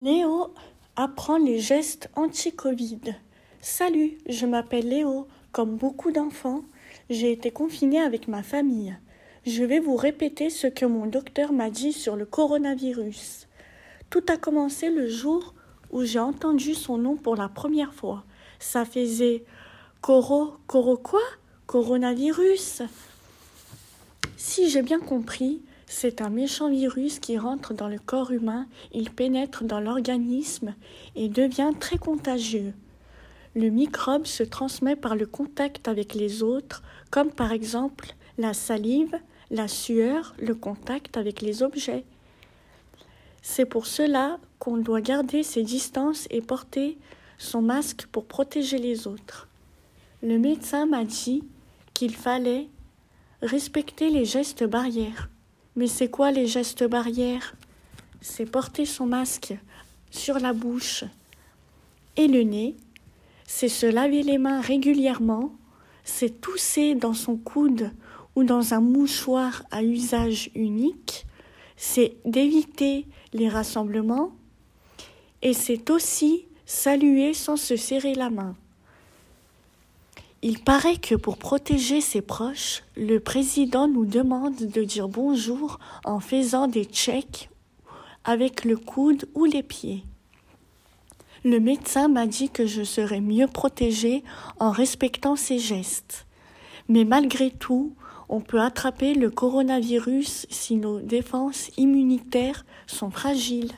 Léo apprend les gestes anti-Covid. Salut, je m'appelle Léo. Comme beaucoup d'enfants, j'ai été confiné avec ma famille. Je vais vous répéter ce que mon docteur m'a dit sur le coronavirus. Tout a commencé le jour où j'ai entendu son nom pour la première fois. Ça faisait Coro, Coro quoi? Coronavirus. Si j'ai bien compris, c'est un méchant virus qui rentre dans le corps humain, il pénètre dans l'organisme et devient très contagieux. Le microbe se transmet par le contact avec les autres, comme par exemple la salive, la sueur, le contact avec les objets. C'est pour cela qu'on doit garder ses distances et porter son masque pour protéger les autres. Le médecin m'a dit qu'il fallait respecter les gestes barrières. Mais c'est quoi les gestes barrières? C'est porter son masque sur la bouche et le nez, c'est se laver les mains régulièrement, c'est tousser dans son coude ou dans un mouchoir à usage unique, c'est d'éviter les rassemblements. Et c'est aussi saluer sans se serrer la main. Il paraît que pour protéger ses proches, le président nous demande de dire bonjour en faisant des checks avec le coude ou les pieds. Le médecin m'a dit que je serais mieux protégée en respectant ces gestes. Mais malgré tout, on peut attraper le coronavirus si nos défenses immunitaires sont fragiles.